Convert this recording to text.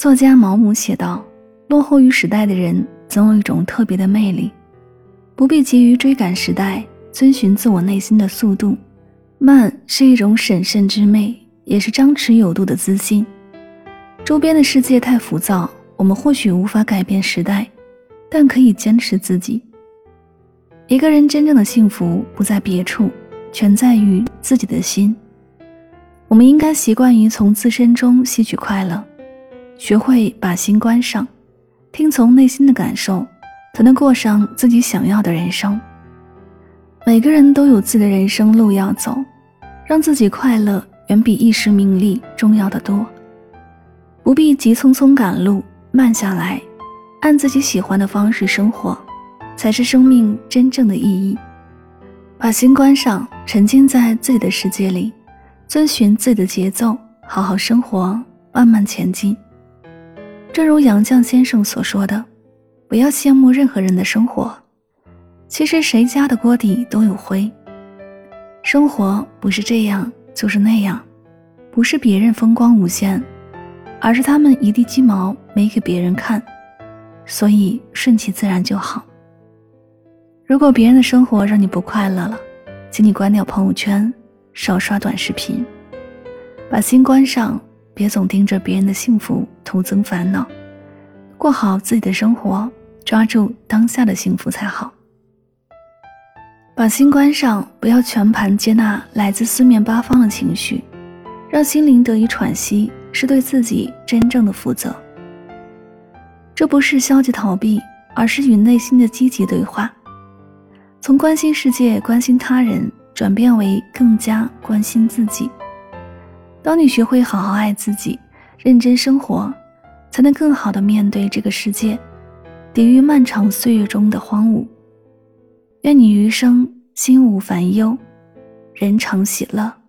作家毛姆写道：“落后于时代的人总有一种特别的魅力，不必急于追赶时代，遵循自我内心的速度。慢是一种审慎之美，也是张弛有度的自信。周边的世界太浮躁，我们或许无法改变时代，但可以坚持自己。一个人真正的幸福不在别处，全在于自己的心。我们应该习惯于从自身中吸取快乐。”学会把心关上，听从内心的感受，才能过上自己想要的人生。每个人都有自己的人生路要走，让自己快乐远比一时名利重要的多。不必急匆匆赶路，慢下来，按自己喜欢的方式生活，才是生命真正的意义。把心关上，沉浸在自己的世界里，遵循自己的节奏，好好生活，慢慢前进。正如杨绛先生所说的：“不要羡慕任何人的生活，其实谁家的锅底都有灰。生活不是这样就是那样，不是别人风光无限，而是他们一地鸡毛没给别人看，所以顺其自然就好。如果别人的生活让你不快乐了，请你关掉朋友圈，少刷短视频，把心关上。”别总盯着别人的幸福，徒增烦恼。过好自己的生活，抓住当下的幸福才好。把心关上，不要全盘接纳来自四面八方的情绪，让心灵得以喘息，是对自己真正的负责。这不是消极逃避，而是与内心的积极对话。从关心世界、关心他人，转变为更加关心自己。当你学会好好爱自己，认真生活，才能更好的面对这个世界，抵御漫长岁月中的荒芜。愿你余生心无烦忧，人常喜乐。